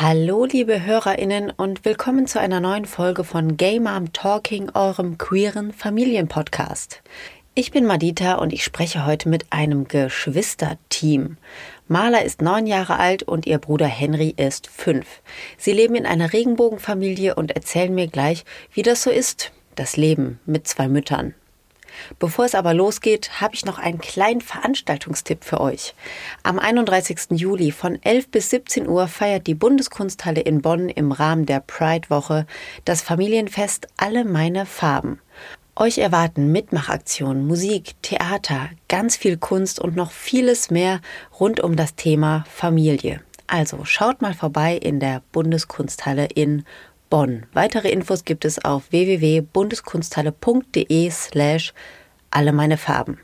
Hallo, liebe HörerInnen und willkommen zu einer neuen Folge von Gay Mom Talking, eurem queeren Familienpodcast. Ich bin Madita und ich spreche heute mit einem Geschwisterteam. Marla ist neun Jahre alt und ihr Bruder Henry ist fünf. Sie leben in einer Regenbogenfamilie und erzählen mir gleich, wie das so ist, das Leben mit zwei Müttern. Bevor es aber losgeht, habe ich noch einen kleinen Veranstaltungstipp für euch. Am 31. Juli von 11 bis 17 Uhr feiert die Bundeskunsthalle in Bonn im Rahmen der Pride-Woche das Familienfest Alle meine Farben. Euch erwarten Mitmachaktionen, Musik, Theater, ganz viel Kunst und noch vieles mehr rund um das Thema Familie. Also schaut mal vorbei in der Bundeskunsthalle in Bonn. Weitere Infos gibt es auf www.bundeskunsthalle.de slash alle meine Farben.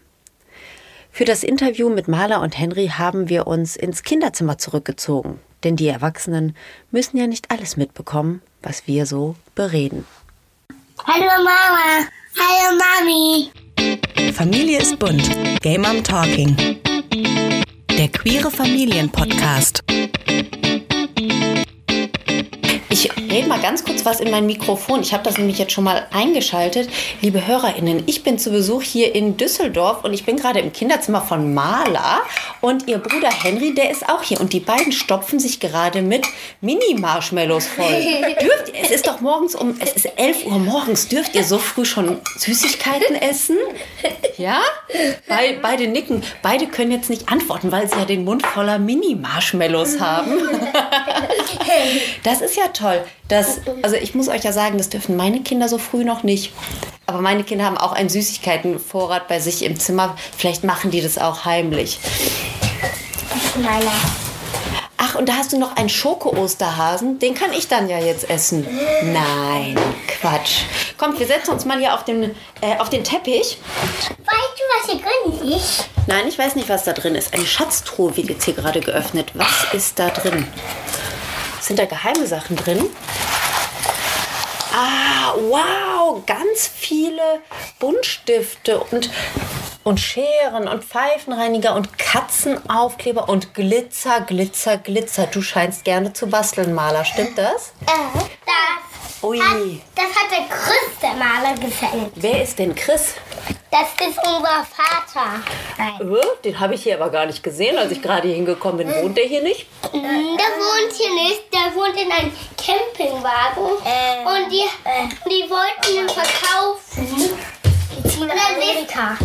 Für das Interview mit Maler und Henry haben wir uns ins Kinderzimmer zurückgezogen, denn die Erwachsenen müssen ja nicht alles mitbekommen, was wir so bereden. Hallo Mama, hallo Mami. Familie ist bunt. Game Mom Talking. Der queere Familienpodcast. Ich rede mal ganz kurz was in mein Mikrofon. Ich habe das nämlich jetzt schon mal eingeschaltet. Liebe HörerInnen, ich bin zu Besuch hier in Düsseldorf und ich bin gerade im Kinderzimmer von Marla und ihr Bruder Henry, der ist auch hier und die beiden stopfen sich gerade mit Mini-Marshmallows voll. dürft es ist doch morgens um, es ist 11 Uhr morgens, dürft ihr so früh schon Süßigkeiten essen? Ja? Be beide nicken. Beide können jetzt nicht antworten, weil sie ja den Mund voller Mini-Marshmallows haben. Das ist ja toll. Das, also ich muss euch ja sagen, das dürfen meine Kinder so früh noch nicht. Aber meine Kinder haben auch einen Süßigkeitenvorrat bei sich im Zimmer. Vielleicht machen die das auch heimlich. Ach, und da hast du noch einen Schoko-Osterhasen. Den kann ich dann ja jetzt essen. Nein, Quatsch. Kommt, wir setzen uns mal hier auf den, äh, auf den Teppich. Weißt du, was hier drin ist? Nein, ich weiß nicht, was da drin ist. Eine Schatztruhe wird jetzt hier gerade geöffnet. Was ist da drin? Sind da geheime Sachen drin? Ah, wow, ganz viele Buntstifte und, und Scheren und Pfeifenreiniger und Katzenaufkleber und Glitzer, Glitzer, Glitzer. Du scheinst gerne zu basteln, Maler, stimmt das? Äh, das, Ui. hat, das hat der Chris, der Maler, gefällt. Wer ist denn Chris? Das ist unser Vater. Nein. Äh, Den habe ich hier aber gar nicht gesehen, als ich gerade hier hingekommen bin. Wohnt der hier nicht? Der wohnt hier nicht, der wohnt in einem Campingwagen. und die, die wollten ihn verkaufen. Die ziehen nach Amerika.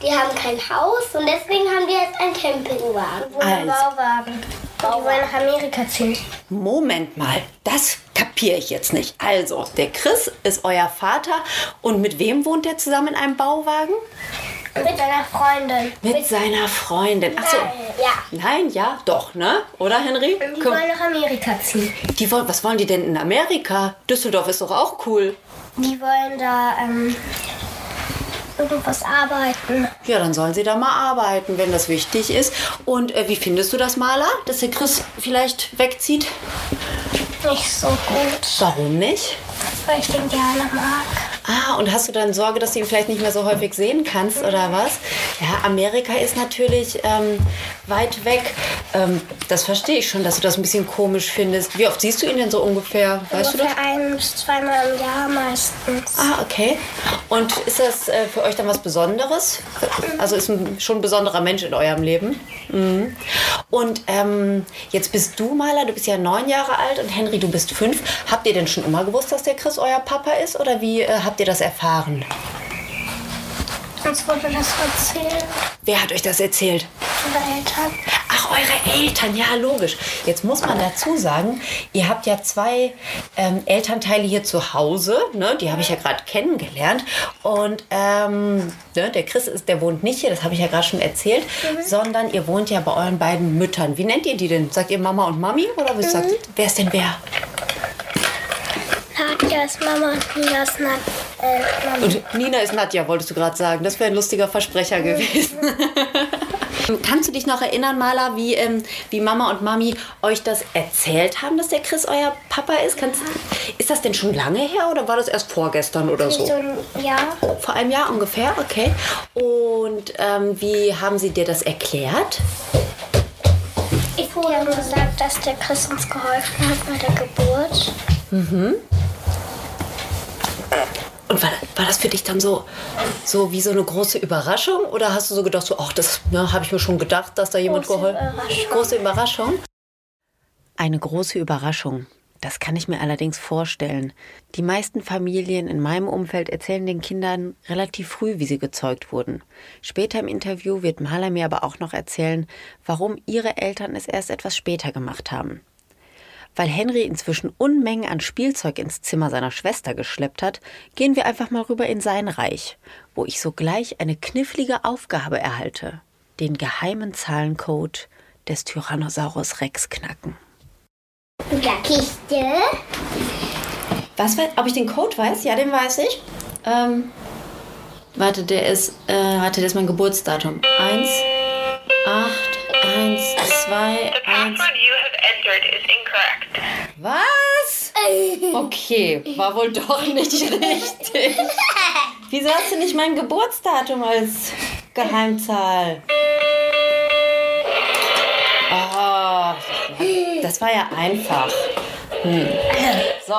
Die haben kein Haus und deswegen haben die jetzt einen Campingwagen. Also. Bauwagen. Die wollen nach Amerika ziehen. Moment mal, das kapiere ich jetzt nicht. Also, der Chris ist euer Vater und mit wem wohnt er zusammen in einem Bauwagen? Mit seiner Freundin. Mit seiner Freundin. Achso. Ja. Nein, ja, doch, ne? Oder, Henry? Die Komm, wollen nach Amerika ziehen. die wollen, was wollen die denn in Amerika? Düsseldorf ist doch auch cool. Die wollen da ähm, irgendwas arbeiten. Ja, dann sollen sie da mal arbeiten, wenn das wichtig ist. Und äh, wie findest du das, Maler, dass der Chris vielleicht wegzieht? Nicht so gut, Warum nicht? weil ich den gerne mag. Ah, und hast du dann Sorge, dass du ihn vielleicht nicht mehr so häufig sehen kannst oder was? Ja, Amerika ist natürlich ähm, weit weg. Ähm, das verstehe ich schon, dass du das ein bisschen komisch findest. Wie oft siehst du ihn denn so ungefähr? Weißt du das? Ungefähr ein bis zweimal im Jahr meistens. Ah, okay. Und ist das äh, für euch dann was Besonderes? Also ist ein, schon ein besonderer Mensch in eurem Leben. Mhm. Und ähm, jetzt bist du, Maler, du bist ja neun Jahre alt und Henry, du bist fünf. Habt ihr denn schon immer gewusst, dass der Chris euer Papa ist? Oder wie äh, habt ihr das erfahren? Uns wurde das erzählt. Wer hat euch das erzählt? Unsere Eltern. Ach, eure Eltern, ja, logisch. Jetzt muss man dazu sagen, ihr habt ja zwei ähm, Elternteile hier zu Hause, ne? die habe ich ja gerade kennengelernt. Und ähm, ne, der Chris, ist, der wohnt nicht hier, das habe ich ja gerade schon erzählt, sondern ihr wohnt ja bei euren beiden Müttern. Wie nennt ihr die denn? Sagt ihr Mama und Mami? Oder wie sagt, wer ist denn wer? Nadja ist Mama und Nina ist Nad äh. Und Nina ist Nadja, wolltest du gerade sagen. Das wäre ein lustiger Versprecher gewesen. Kannst du dich noch erinnern, Maler, wie, ähm, wie Mama und Mami euch das erzählt haben, dass der Chris euer Papa ist? Kannst, ist das denn schon lange her oder war das erst vorgestern oder So ein Jahr. Vor einem Jahr ungefähr, okay. Und ähm, wie haben sie dir das erklärt? Ich Die haben gesagt, dass der Chris uns geholfen hat bei der Geburt. Und war, war das für dich dann so, so wie so eine große Überraschung? Oder hast du so gedacht, so, ach, das ja, habe ich mir schon gedacht, dass da jemand Große geholfen Überraschung. Große Überraschung? Eine große Überraschung. Das kann ich mir allerdings vorstellen. Die meisten Familien in meinem Umfeld erzählen den Kindern relativ früh, wie sie gezeugt wurden. Später im Interview wird Maler mir aber auch noch erzählen, warum ihre Eltern es erst etwas später gemacht haben. Weil Henry inzwischen Unmengen an Spielzeug ins Zimmer seiner Schwester geschleppt hat, gehen wir einfach mal rüber in sein Reich, wo ich sogleich eine knifflige Aufgabe erhalte. Den geheimen Zahlencode des Tyrannosaurus Rex knacken. Ja, Kiste. Was, ob ich den Code weiß? Ja, den weiß ich. Ähm, warte, der ist, äh, warte, der ist mein Geburtsdatum. 1, 8, 1, 2, 1 entered is incorrect. Was? Okay, war wohl doch nicht richtig. Wieso hast du nicht mein Geburtsdatum als Geheimzahl? Oh, das war ja einfach. Hm. So,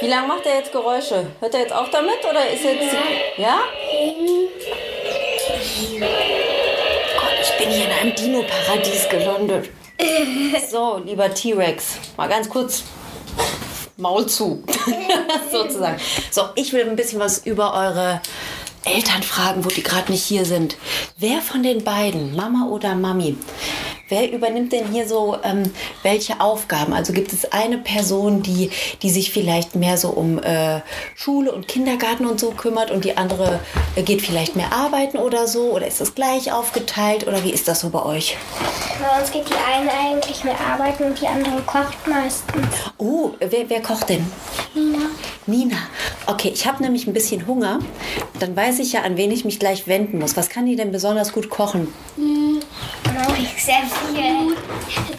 wie lange macht er jetzt Geräusche? Hört er jetzt auf damit oder ist jetzt. Ja? Gott, ich bin hier in einem Dino-Paradies gelandet. So, lieber T-Rex, mal ganz kurz Maul zu, sozusagen. So, ich will ein bisschen was über eure Eltern fragen, wo die gerade nicht hier sind. Wer von den beiden, Mama oder Mami, wer übernimmt denn hier so ähm, welche Aufgaben? Also gibt es eine Person, die, die sich vielleicht mehr so um äh, Schule und Kindergarten und so kümmert und die andere äh, geht vielleicht mehr arbeiten oder so? Oder ist das gleich aufgeteilt oder wie ist das so bei euch? Bei uns geht die eine eigentlich mehr arbeiten und die andere kocht meistens. Oh, wer, wer kocht denn? Nina. Nina. Okay, ich habe nämlich ein bisschen Hunger. Dann weiß ich ja, an wen ich mich gleich wenden muss. Was kann die denn besonders gut kochen? Sehr viel.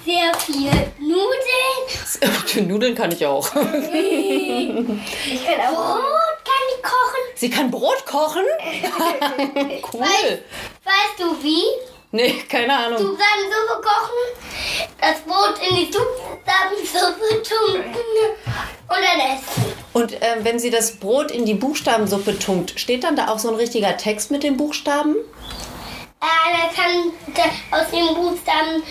Sehr viel Nudeln. Nudeln kann ich auch. Ich kann auch. Brot kann ich kochen. Sie kann Brot kochen? cool. Weißt du wie? Nee, keine Ahnung. Suppe kochen, das Brot in die Buchstabensuppe tunken und dann essen. Und äh, wenn sie das Brot in die Buchstabensuppe tunkt, steht dann da auch so ein richtiger Text mit den Buchstaben? Da kann aus den Buchstaben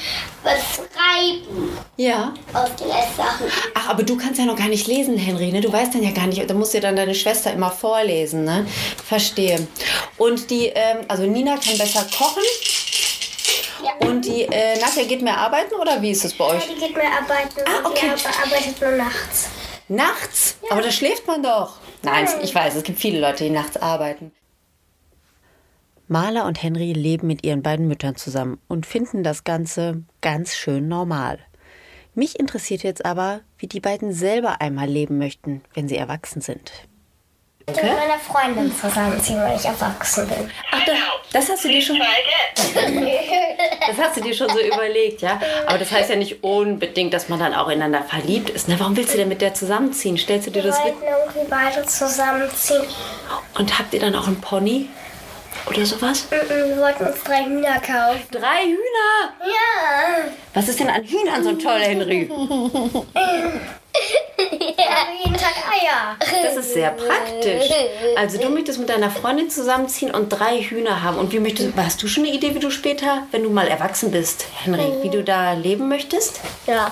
was schreiben. Ja. Aus den Esssachen. Ach, aber du kannst ja noch gar nicht lesen, Henry, ne? Du weißt dann ja gar nicht, da musst dir dann deine Schwester immer vorlesen, ne? Verstehe. Und die, ähm, also Nina kann besser kochen. Ja. Und die äh, Nadja geht mehr arbeiten oder wie ist es bei Ja, euch? die geht mehr arbeiten Ah, okay. die arbeitet nur nachts. Nachts? Aber da schläft man doch. Nein, ich weiß, es gibt viele Leute, die nachts arbeiten. Marla und Henry leben mit ihren beiden Müttern zusammen und finden das Ganze ganz schön normal. Mich interessiert jetzt aber, wie die beiden selber einmal leben möchten, wenn sie erwachsen sind. Ich will mit meiner Freundin zusammenziehen, wenn ich erwachsen bin. Ach, das, das hast du dir schon, das hast du dir schon so überlegt, ja? Aber das heißt ja nicht unbedingt, dass man dann auch ineinander verliebt ist. Ne? Warum willst du denn mit der zusammenziehen? Stellst du dir Wir das mit? irgendwie beide zusammenziehen. Und habt ihr dann auch einen Pony oder sowas? Mhm, Wir wollten uns drei Hühner kaufen. Drei Hühner! Ja. Was ist denn an Hühnern so toll, Henry? Aber jeden Tag Eier. Das ist sehr praktisch. Also du möchtest mit deiner Freundin zusammenziehen und drei Hühner haben. Und wie möchtest hast du schon eine Idee, wie du später, wenn du mal erwachsen bist, Henry, wie du da leben möchtest? Ja.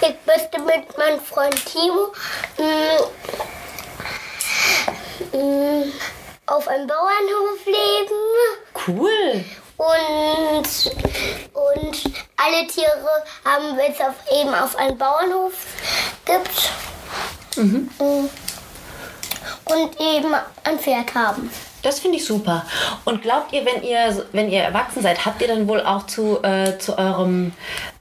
Ich möchte mit meinem Freund Timo mm, mm, auf einem Bauernhof leben. Cool. Und, und alle Tiere haben, wenn es auf, eben auf einem Bauernhof gibt. Und eben ein Pferd haben. Das finde ich super. Und glaubt ihr, wenn ihr, wenn ihr erwachsen seid, habt ihr dann wohl auch zu, äh, zu eurem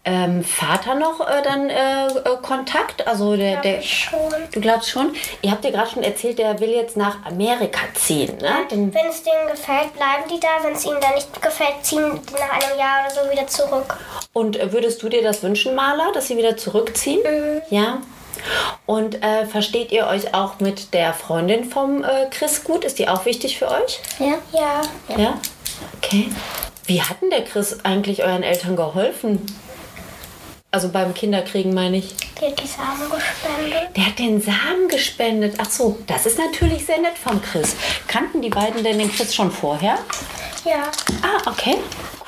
ähm, Vater noch äh, dann äh, äh, Kontakt? Also der, der schon. Du glaubst schon? Ihr habt ja gerade schon erzählt, der will jetzt nach Amerika ziehen, ne? Den, Wenn es denen gefällt, bleiben die da. Wenn es ihnen dann nicht gefällt, ziehen die nach einem Jahr oder so wieder zurück. Und äh, würdest du dir das wünschen, Marla, dass sie wieder zurückziehen? Ja. Und äh, versteht ihr euch auch mit der Freundin vom äh, Chris gut? Ist die auch wichtig für euch? Ja. Ja. Ja. Okay. Wie hat denn der Chris eigentlich euren Eltern geholfen? Also beim Kinderkriegen meine ich. Die hat die Samen gespendet. Der hat den Samen gespendet. Ach so, das ist natürlich sehr nett vom Chris. Kannten die beiden denn den Chris schon vorher? Ja. Ah, okay.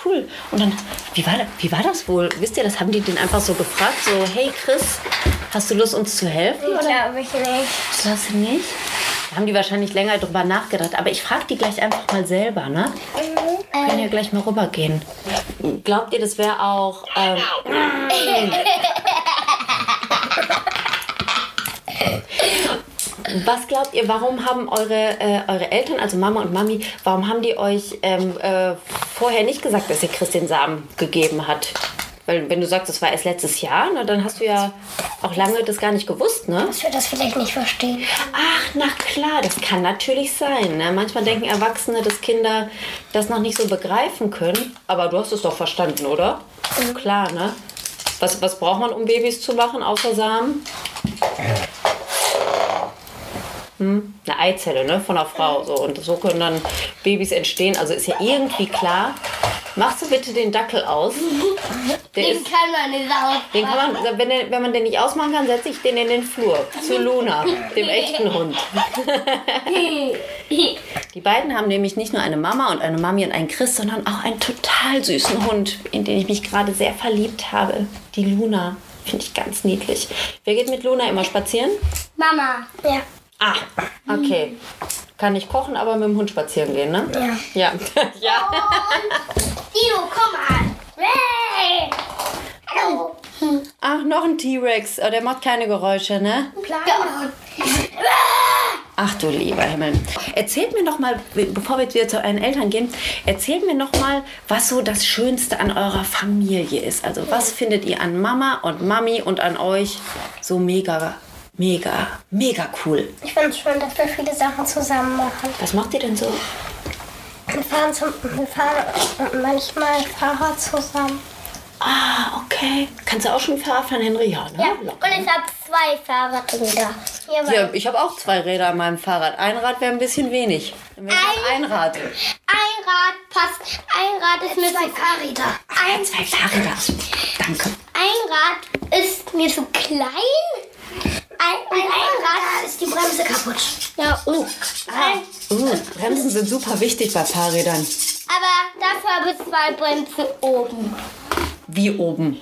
Cool. Und dann, wie war, das, wie war das wohl? Wisst ihr, das haben die den einfach so gefragt, so, hey Chris, hast du Lust, uns zu helfen? Ich glaube ich nicht. Glaubst du nicht? Da haben die wahrscheinlich länger drüber nachgedacht. Aber ich frage die gleich einfach mal selber, ne? Wir können ja gleich mal rübergehen. Glaubt ihr, das wäre auch... Ähm, was glaubt ihr, warum haben eure, äh, eure Eltern, also Mama und Mami, warum haben die euch ähm, äh, vorher nicht gesagt, dass ihr Chris den Samen gegeben hat? Weil wenn du sagst, das war erst letztes Jahr, na, dann hast du ja auch lange das gar nicht gewusst, ne? Dass wir das vielleicht nicht verstehen. Ach, na klar, das kann natürlich sein. Ne? Manchmal denken Erwachsene, dass Kinder das noch nicht so begreifen können. Aber du hast es doch verstanden, oder? Klar, ne? Was, was braucht man, um Babys zu machen, außer Samen? Hm? Eine Eizelle, ne? Von einer Frau. So. Und so können dann Babys entstehen. Also ist ja irgendwie klar. Machst du bitte den Dackel aus? Der Den ist, kann man nicht auf. den kann man, wenn, der, wenn man den nicht ausmachen kann, setze ich den in den Flur. Zu Luna, dem echten Hund. Die beiden haben nämlich nicht nur eine Mama und eine Mami und einen Chris, sondern auch einen total süßen Hund, in den ich mich gerade sehr verliebt habe. Die Luna. Finde ich ganz niedlich. Wer geht mit Luna immer spazieren? Mama. Ja. Ah, okay. Kann nicht kochen, aber mit dem Hund spazieren gehen, ne? Ja. Ja. ja. Dio, komm mal. Hey. Hallo. Ach, noch ein T-Rex. Oh, der macht keine Geräusche, ne? Kleiner. Ach du lieber Himmel. Erzählt mir noch mal, bevor wir wieder zu euren Eltern gehen, erzählt mir noch mal, was so das Schönste an eurer Familie ist. Also was findet ihr an Mama und Mami und an euch so mega, mega, mega cool? Ich finde es schön, dass wir viele Sachen zusammen machen. Was macht ihr denn so? Wir fahren, zum, wir fahren manchmal Fahrrad zusammen. Ah, okay. Kannst du auch schon Fahrrad fahren, Henry? Ja, ne? Ja, und ich habe zwei Fahrradräder. Ja, ich habe auch zwei Räder an meinem Fahrrad. Ein Rad wäre ein bisschen wenig. Dann wäre es ein Rad. Ein Rad passt. Ein Rad ist mir zwei so Fahrräder. Ein, zwei Fahrräder. Danke. ein Rad ist mir so klein. Ein, ein, Rad ist die Bremse kaputt. Ja, oh. Ein, Uh, Bremsen sind super wichtig bei Fahrrädern. aber dafür habe ich zwei Bremsen oben. Wie oben?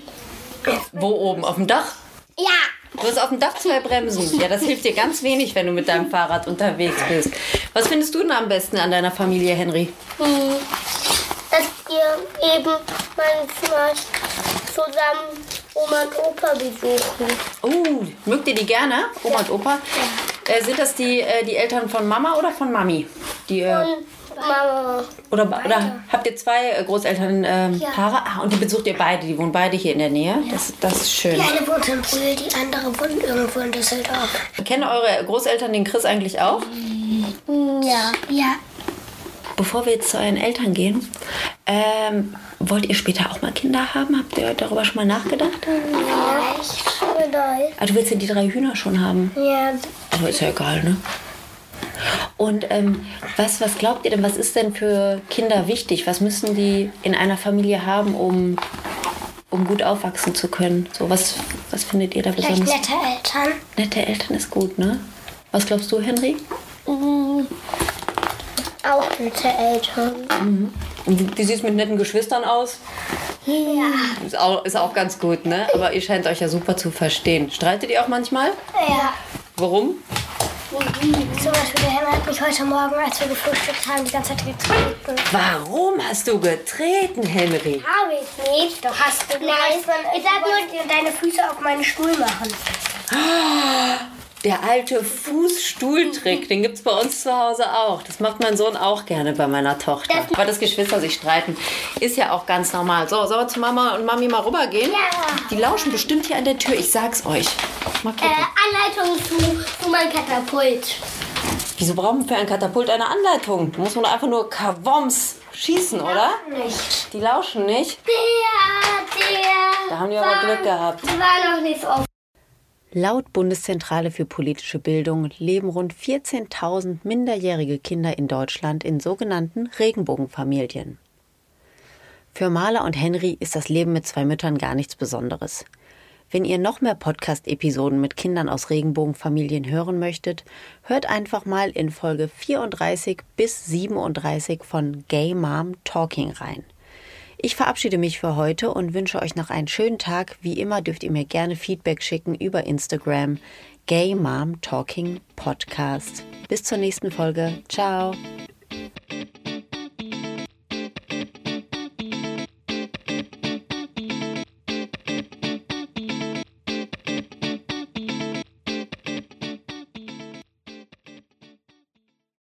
Wo oben? Auf dem Dach? Ja. Du hast auf dem Dach zwei Bremsen. Ja, das hilft dir ganz wenig, wenn du mit deinem Fahrrad unterwegs bist. Was findest du denn am besten an deiner Familie, Henry? Hm. Dass wir eben manchmal zusammen Oma und Opa besuchen. Oh, mögt ihr die gerne, Oma und Opa? Äh, sind das die, äh, die Eltern von Mama oder von Mami? Die, äh, Und Mama. oder, oder habt ihr zwei äh, Großelternpaare? Ah, und die besucht ihr beide, die wohnen beide hier in der Nähe. Das, das ist schön. Die eine wohnt in Brühl, die andere wohnt irgendwo in Düsseldorf. Kennen eure Großeltern den Chris eigentlich auch? Ja. Ja. Bevor wir jetzt zu euren Eltern gehen, ähm, wollt ihr später auch mal Kinder haben? Habt ihr darüber schon mal nachgedacht? Vielleicht. Vielleicht. Ah, du willst ja die drei Hühner schon haben. Ja. Aber ist ja egal, ne? Und ähm, was, was glaubt ihr denn, was ist denn für Kinder wichtig? Was müssen die in einer Familie haben, um, um gut aufwachsen zu können? So, was, was findet ihr da Vielleicht besonders? nette Eltern. Nette Eltern ist gut, ne? Was glaubst du, Henry? Auch nette Eltern. Und Wie, wie sieht es mit netten Geschwistern aus? Ja. Ist auch, ist auch ganz gut, ne? Aber ihr scheint euch ja super zu verstehen. Streitet ihr auch manchmal? Ja. Warum? Zum Beispiel, der Henry hat mich heute Morgen, als wir gefrühstückt haben, die ganze Zeit getreten. Warum hast du getreten, Henry? Habe ich nicht. Doch hast du Nein, ich sag nur- deine Füße auf meinen Stuhl machen. Der alte Fußstuhltrick, den gibt's bei uns zu Hause auch. Das macht mein Sohn auch gerne bei meiner Tochter. Aber dass Geschwister sich streiten, ist ja auch ganz normal. So, sollen wir zu Mama und Mami mal rübergehen? Ja. Die lauschen bestimmt hier an der Tür, ich sag's euch. Mal gucken. Äh, Anleitung zu, zu meinem Katapult. Wieso brauchen wir für ein Katapult eine Anleitung? Da muss man doch einfach nur Kavoms schießen, oder? Nicht. Die lauschen nicht. Der, der. Da haben die aber Glück gehabt. Die war noch nicht oft. Laut Bundeszentrale für politische Bildung leben rund 14.000 minderjährige Kinder in Deutschland in sogenannten Regenbogenfamilien. Für Maler und Henry ist das Leben mit zwei Müttern gar nichts Besonderes. Wenn ihr noch mehr Podcast-Episoden mit Kindern aus Regenbogenfamilien hören möchtet, hört einfach mal in Folge 34 bis 37 von Gay Mom Talking rein. Ich verabschiede mich für heute und wünsche euch noch einen schönen Tag. Wie immer dürft ihr mir gerne Feedback schicken über Instagram Gay Mom Talking Podcast. Bis zur nächsten Folge. Ciao.